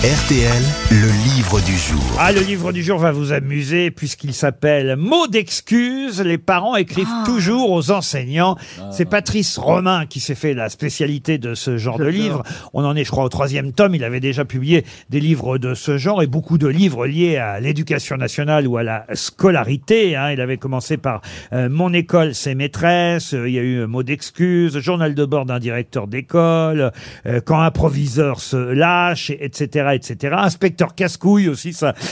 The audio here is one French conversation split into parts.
RTL, le livre du jour. Ah, le livre du jour va vous amuser puisqu'il s'appelle Mots d'excuses. Les parents écrivent toujours aux enseignants. C'est Patrice Romain qui s'est fait la spécialité de ce genre de livre. On en est, je crois, au troisième tome. Il avait déjà publié des livres de ce genre et beaucoup de livres liés à l'éducation nationale ou à la scolarité. hein. Il avait commencé par euh, Mon école, ses maîtresses. Euh, Il y a eu Mots d'excuses, Journal de bord d'un directeur d'école, euh, Quand un proviseur se lâche, etc., etc. Inspecteur casse-couille aussi, ça.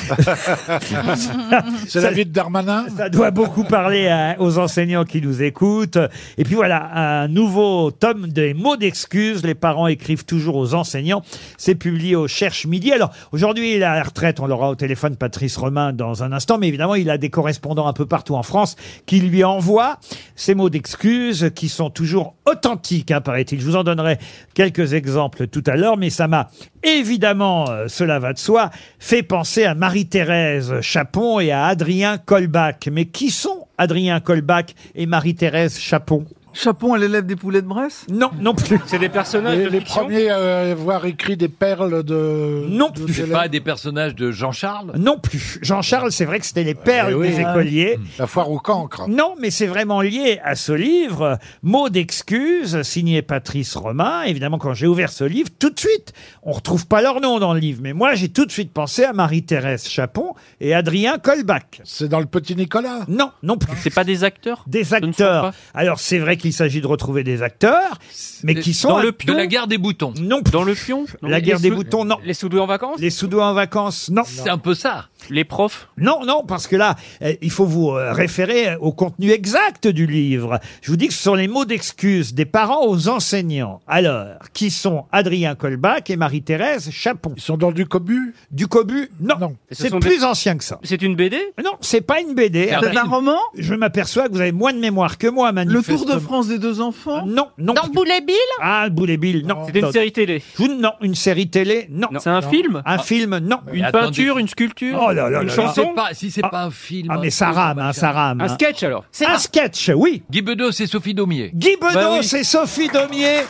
C'est la vie de Darmanin Ça doit beaucoup parler à- aux enseignants qui nous écoutent. Et puis voilà, un nouveau tome des mots d'excuses. Les parents écrivent toujours aux enseignants. C'est publié au Cherche Midi. Alors aujourd'hui, il est à la retraite. On l'aura au téléphone, Patrice Romain, dans un instant. Mais évidemment, il a des correspondants un peu partout en France qui lui envoient ces mots d'excuses qui sont toujours authentiques, hein, paraît-il. Je vous en donnerai quelques exemples tout à l'heure, mais ça m'a évidemment, euh, cela va de soi, fait penser à Marie-Thérèse Chapon et à Adrien Colbach. Mais qui sont Adrien Colbach et Marie-Thérèse Chapon? Chapon est l'élève des poulets de Bresse? Non, non plus. C'est des personnages les, de les fiction premiers à avoir écrit des perles de. Non de plus. d'élèves. Pas des personnages de Jean-Charles? Non plus. Jean-Charles, c'est vrai que c'était les perles Eh oui. des écoliers. La foire au cancre. Non, mais c'est vraiment lié à ce livre, Mots d'excuses, signé Patrice Romain. Évidemment, quand j'ai ouvert ce livre, tout de suite, on retrouve pas leur nom dans le livre, mais moi, j'ai tout de suite pensé à Marie-Thérèse Chapon et Adrien Colbach. C'est dans le petit Nicolas? Non, non plus. C'est pas des acteurs? Des acteurs. Alors, c'est vrai qu'il s'agit de retrouver des acteurs, mais qui sont... Dans le De pion la guerre des boutons. Non plus. Dans le pion Non, La les guerre des boutons, non. Les soudous en vacances Les sous en vacances, non. C'est un peu ça. Les profs? Non, non, parce que là, euh, il faut vous euh, référer au contenu exact du livre. Je vous dis que ce sont les mots d'excuse des parents aux enseignants. Alors, qui sont Adrien Colbach et Marie-Thérèse Chapon? Ils sont dans du cobu? Du Cobu Non, Non. Et ce c'est sont plus ancien que ça. C'est une BD Non, c'est pas une BD. C'est un Ah roman? Je m'aperçois que vous avez moins de mémoire que moi, Le manifestement. Tour de France des deux enfants? Non, non. Dans Boulet Bill? Ah, Boulet Bill, non. C'était une série télé Non, une série télé, non. C'est un film? Un film, non. Une attendez. peinture Une sculpture? Oh là là Une là là. chanson C'est pas, si c'est Ah. pas un film. Ah, mais ça rame, un hein, ça rame. Un hein. sketch alors Un sketch, oui. Guy Bedos et Sophie Daumier. Guy Bedos Bah oui. et Sophie Daumier.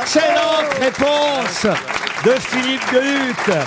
Excellente réponse de Philippe Deluc.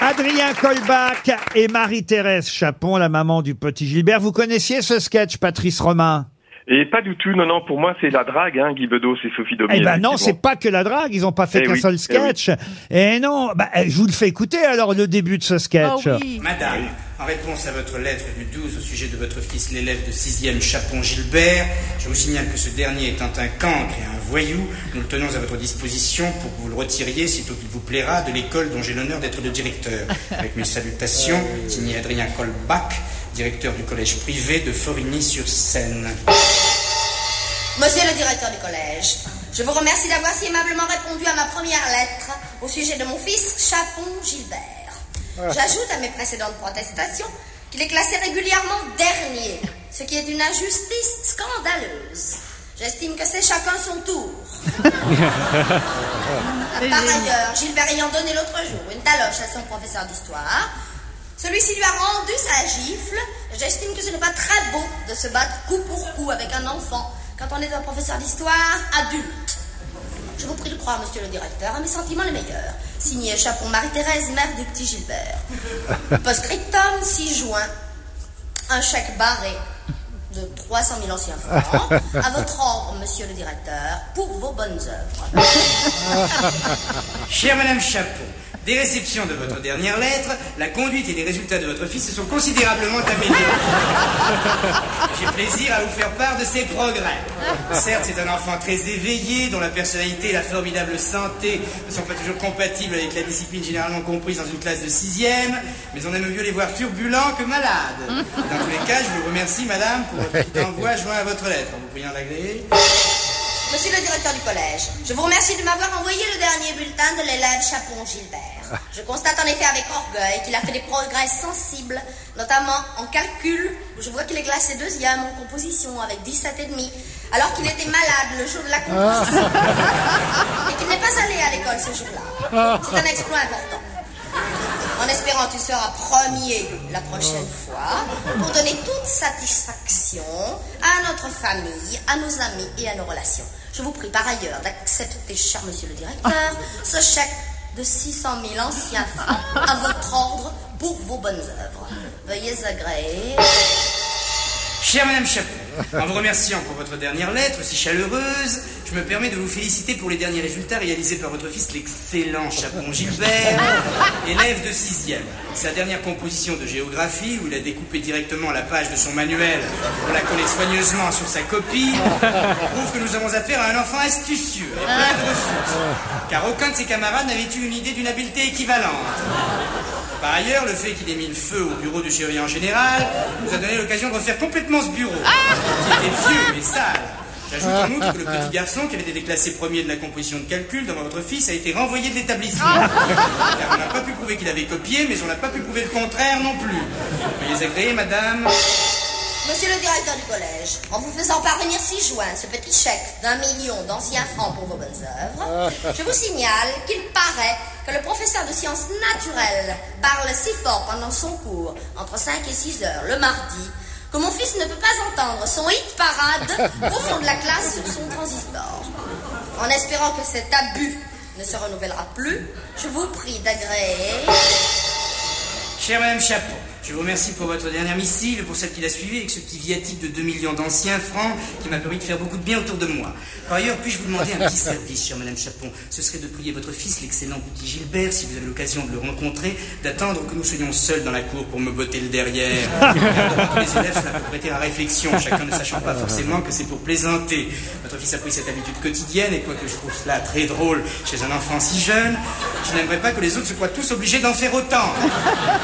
Adrien Colbach et Marie-Thérèse Chapon, la maman du petit Gilbert. Vous connaissiez ce sketch, Patrice Romain? Et pas du tout, non, non, pour moi c'est la drague, hein, Guy Bedos et Sophie Daumier. Eh ben non, c'est pas que la drague, ils ont pas fait Eh qu'un oui, seul eh sketch. Et non, bah, eh, je vous le fais écouter alors le début de ce sketch. Madame, en réponse à votre lettre du 12 au sujet de votre fils l'élève de 6e Chapon Gilbert, je vous signale que ce dernier étant un cancre et un voyou, nous le tenons à votre disposition pour que vous le retiriez, sitôt qu'il vous plaira, de l'école dont j'ai l'honneur d'être le directeur. Avec mes salutations, signé Adrien Colbach, directeur du collège privé de Forigny-sur-Seine. Monsieur le directeur du collège, je vous remercie d'avoir si aimablement répondu à ma première lettre au sujet de mon fils Chapon Gilbert. J'ajoute à mes précédentes protestations qu'il est classé régulièrement dernier, ce qui est une injustice scandaleuse. J'estime que c'est chacun son tour. Par ailleurs, Gilbert ayant donné l'autre jour une taloche à son professeur d'histoire, celui-ci lui a rendu sa gifle. J'estime que ce n'est pas très beau de se battre coup pour coup avec un enfant quand on est un professeur d'histoire adulte. Je vous prie de croire, monsieur le directeur, à mes sentiments les meilleurs. Signé Chapon Marie-Thérèse, mère du petit Gilbert. Postscriptum, 6 juin. Un chèque barré de 300 000 anciens francs. À votre ordre, monsieur le directeur, pour vos bonnes œuvres. Chère Madame Chapon, des réceptions de votre dernière lettre, la conduite et les résultats de votre fils se sont considérablement améliorés. J'ai plaisir à vous faire part de ces progrès. Certes, c'est un enfant très éveillé, dont la personnalité et la formidable santé ne sont pas toujours compatibles avec la discipline généralement comprise dans une classe de sixième, mais on aime mieux les voir turbulents que malades. Dans tous les cas, je vous remercie, Madame, pour votre petit envoi joint à votre lettre. En vous priant d'agréer. Monsieur le directeur du collège, je vous remercie de m'avoir envoyé le dernier bulletin de l'élève Chapon Gilbert. Je constate en effet avec orgueil qu'il a fait des progrès sensibles, notamment en calcul, où je vois qu'il est classé deuxième en composition avec 17 et demi, alors qu'il était malade le jour de la composition. Et qu'il n'est pas allé à l'école ce jour-là. C'est un exploit important. En espérant qu'il sera premier la prochaine fois, pour donner toute satisfaction à notre famille, à nos amis et à nos relations. Je vous prie par ailleurs d'accepter, cher monsieur le directeur, ce chèque de 600 000 anciens francs à votre ordre pour vos bonnes œuvres. Veuillez agréer. Chère Madame Chapon, en vous remerciant pour votre dernière lettre si chaleureuse, je me permets de vous féliciter pour les derniers résultats réalisés par votre fils, l'excellent Chapon Gilbert, élève de 6e. Sa dernière composition de géographie, où il a découpé directement la page de son manuel pour la coller soigneusement sur sa copie, prouve que nous avons affaire à un enfant astucieux et plein de ressources, car aucun de ses camarades n'avait eu une idée d'une habileté équivalente. Par ailleurs, le fait qu'il ait mis le feu au bureau du chirurgien général nous a donné l'occasion de refaire complètement ce bureau, qui était vieux et sale. J'ajoute en outre que le petit garçon qui avait été déclassé premier de la composition de calcul devant votre fils a été renvoyé de l'établissement. Car on n'a pas pu prouver qu'il avait copié, mais on n'a pas pu prouver le contraire non plus. Veuillez agréer, madame. Monsieur le directeur du collège, en vous faisant parvenir si juin ce petit chèque d'un million d'anciens francs pour vos bonnes œuvres, je vous signale qu'il paraît que le professeur de sciences naturelles parle si fort pendant son cours, entre 5 et 6 heures le mardi, que mon fils ne peut pas entendre son hit parade au fond de la classe sur son transistor. En espérant que cet abus ne se renouvellera plus, je vous prie d'agréer. Chère Madame Chapon, je vous remercie pour votre dernière missive, pour celle qui l'a suivie, avec ce petit viatique de 2 millions d'anciens francs qui m'a permis de faire beaucoup de bien autour de moi. Par ailleurs, puis-je vous demander un petit service, chère Madame Chapon? Ce serait de prier votre fils, l'excellent petit Gilbert, si vous avez l'occasion de le rencontrer, d'attendre que nous soyons seuls dans la cour pour me botter le derrière. Car les élèves, cela peut prêter à réflexion, chacun ne sachant pas forcément que c'est pour plaisanter. Votre fils a pris cette habitude quotidienne, et quoique je trouve cela très drôle chez un enfant si jeune, je n'aimerais pas que les autres se croient tous obligés d'en faire autant.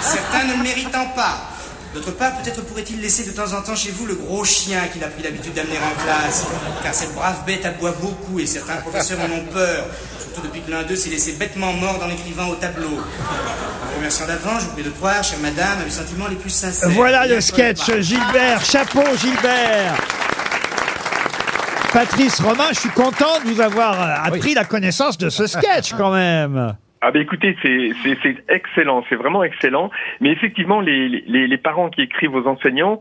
Certains ne le méritant pas. D'autre part, peut-être pourrait-il laisser de temps en temps chez vous le gros chien qu'il a pris l'habitude d'amener en classe, car cette brave bête aboie beaucoup et certains professeurs en ont peur, surtout depuis que l'un d'eux s'est laissé bêtement mort dans l'écrivain au tableau. En vous remerciant d'avant, je vous prie de croire, chère madame, à mes sentiments les plus sincères. Voilà le sketch Gilbert, chapeau Gilbert. Patrice Romain, je suis content de vous avoir euh, appris la connaissance de ce sketch quand même. Ah ben écoutez, c'est c'est c'est excellent, c'est vraiment excellent. Mais effectivement, les, les les parents qui écrivent aux enseignants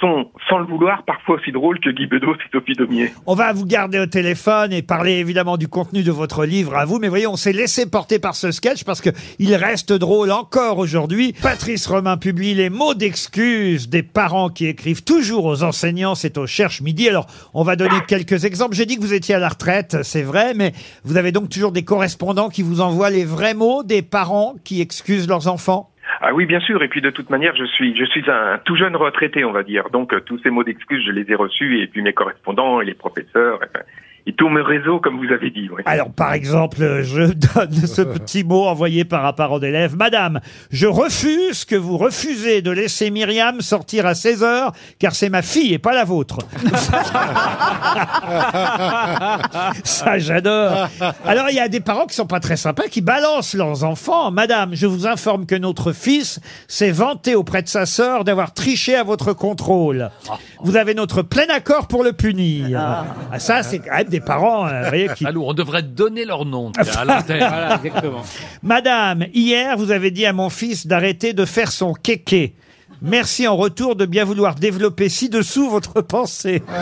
sont, sans le vouloir, parfois aussi drôles que Guy Bedos et Sophie Daumier. On va vous garder au téléphone et parler évidemment du contenu de votre livre à vous. Mais voyez, on s'est laissé porter par ce sketch parce que il reste drôle encore aujourd'hui. Patrice Romain publie les mots d'excuses des parents qui écrivent toujours aux enseignants. C'est au Cherche Midi. Alors, on va donner quelques exemples. J'ai dit que vous étiez à la retraite, c'est vrai, mais vous avez donc toujours des correspondants qui vous envoient les vrais des parents qui excusent leurs enfants? Ah oui, bien sûr. Et puis de toute manière, je suis, je suis un tout jeune retraité, on va dire. Donc euh, tous ces mots d'excuses, je les ai reçus. Et puis mes correspondants et les professeurs, et tout mon réseau, comme vous avez dit. ouais. Alors, par exemple, je donne ce petit mot envoyé par un parent d'élève. Madame, je refuse que vous refusez de laisser Myriam sortir à 16 heures, car c'est ma fille et pas la vôtre. Ça, j'adore. Alors, il y a des parents qui sont pas très sympas, qui balancent leurs enfants. Madame, je vous informe que notre fils s'est vanté auprès de sa sœur d'avoir triché à votre contrôle. Vous avez notre plein accord pour le punir. Ah, ça, c'est quand même des parents, euh, vous voyez, qui Alors, on devrait donner leur nom tiens, à l'antenne. Voilà, exactement. Madame, hier, vous avez dit à mon fils d'arrêter de faire son kéké. Merci en retour de bien vouloir développer ci-dessous votre pensée.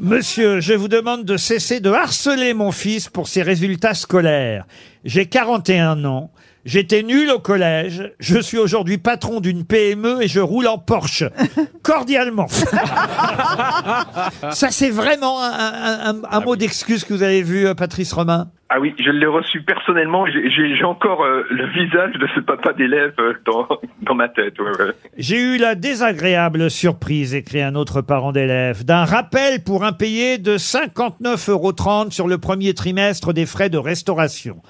Monsieur, je vous demande de cesser de harceler mon fils pour ses résultats scolaires. J'ai 41 ans. J'étais nul au collège. Je suis aujourd'hui patron d'une PME et je roule en Porsche. Cordialement. Ça, c'est vraiment un, un- un- un mot d'excuse que vous avez vu, euh, Patrice Romain Ah oui, je l'ai reçu personnellement. J'ai- J'ai j'ai encore euh, le visage de ce papa d'élève euh, dans, dans ma tête. ouais, ouais. J'ai eu la désagréable surprise, écrit un autre parent d'élève, d'un rappel pour impayé de 59,30 euros sur le premier trimestre des frais de restauration.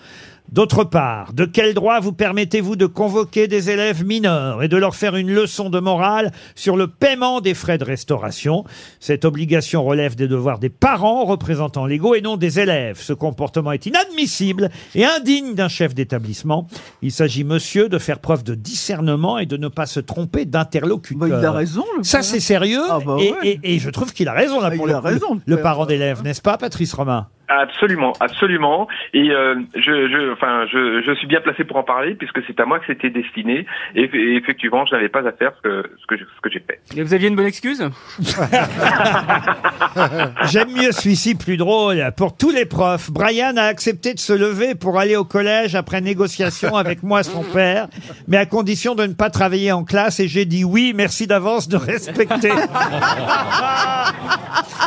D'autre part, de quel droit vous permettez-vous de convoquer des élèves mineurs et de leur faire une leçon de morale sur le paiement des frais de restauration? Cette obligation relève des devoirs des parents, représentants légaux, et non des élèves. Ce comportement est inadmissible et indigne d'un chef d'établissement. Il s'agit, monsieur, de faire preuve de discernement et de ne pas se tromper d'interlocuteur. Bah, il a raison, le Ça, c'est sérieux. Ah bah et, ouais. et- et je trouve qu'il a rain, là, Ah, pour il le, a raison, le le parent d'élève, n'est-ce pas, Patrice Romain? Absolument, absolument. Et euh, je, je, enfin, je, je suis bien placé pour en parler puisque c'est à moi que c'était destiné. Et, et effectivement, je n'avais pas à faire ce que ce que, je- ce que j'ai fait. Et vous aviez une bonne excuse? J'aime mieux celui-ci plus drôle. Pour tous les profs, Brian a accepté de se lever pour aller au collège après négociation avec moi, son père, mais à condition de ne pas travailler en classe. Et j'ai dit oui, merci d'avance de respecter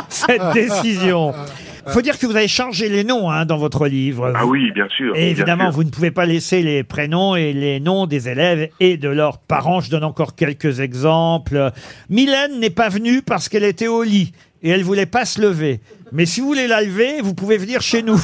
cette décision. Faut dire que vous avez changé les noms hein, dans votre livre. Ah oui, bien sûr. Et bien évidemment, sûr. vous ne pouvez pas laisser les prénoms et les noms des élèves et de leurs parents. Je donne encore quelques exemples. Mylène n'est pas venue parce qu'elle était au lit et elle voulait pas se lever. Mais si vous voulez la lever, vous pouvez venir chez nous.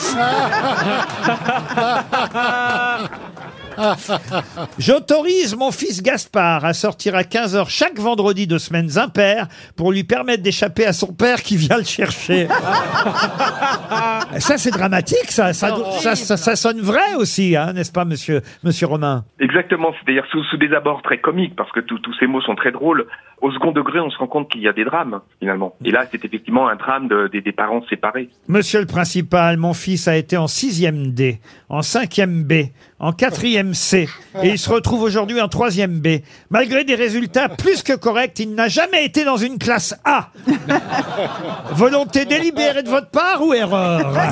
J'autorise mon fils Gaspard à sortir à 15h chaque vendredi de semaines impaires pour lui permettre d'échapper à son père qui vient le chercher. ça, c'est dramatique, ça. Ça, ça, ça- ça sonne vrai aussi, hein, n'est-ce pas, monsieur, monsieur Romain? Exactement, c'est-à-dire sous, sous des abords très comiques, parce que tous ces mots sont très drôles. Au second degré, on se rend compte qu'il y a des drames, finalement. Et là, c'est effectivement un drame de- des- des parents séparés. Monsieur le principal, mon fils a été en sixième D, en cinquième B, en quatrième C, et il se retrouve aujourd'hui en troisième B. Malgré des résultats plus que corrects, il n'a jamais été dans une classe A. Volonté délibérée de votre part ou erreur?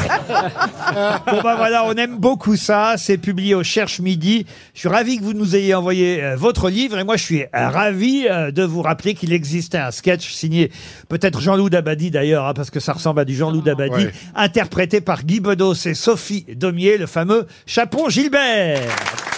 Bon ben voilà, on aime beaucoup ça. C'est publié au Cherche Midi. Je suis ravi que vous nous ayez envoyé euh, votre livre et moi je suis euh, ravi euh, de vous rappeler qu'il existait un sketch signé peut-être Jean-Loup Dabadi d'ailleurs, hein, parce que ça ressemble à du Jean-Loup Dabadi, Ouais. interprété par Guy Bedos et Sophie Daumier, le fameux Chapon Gilbert. Yeah.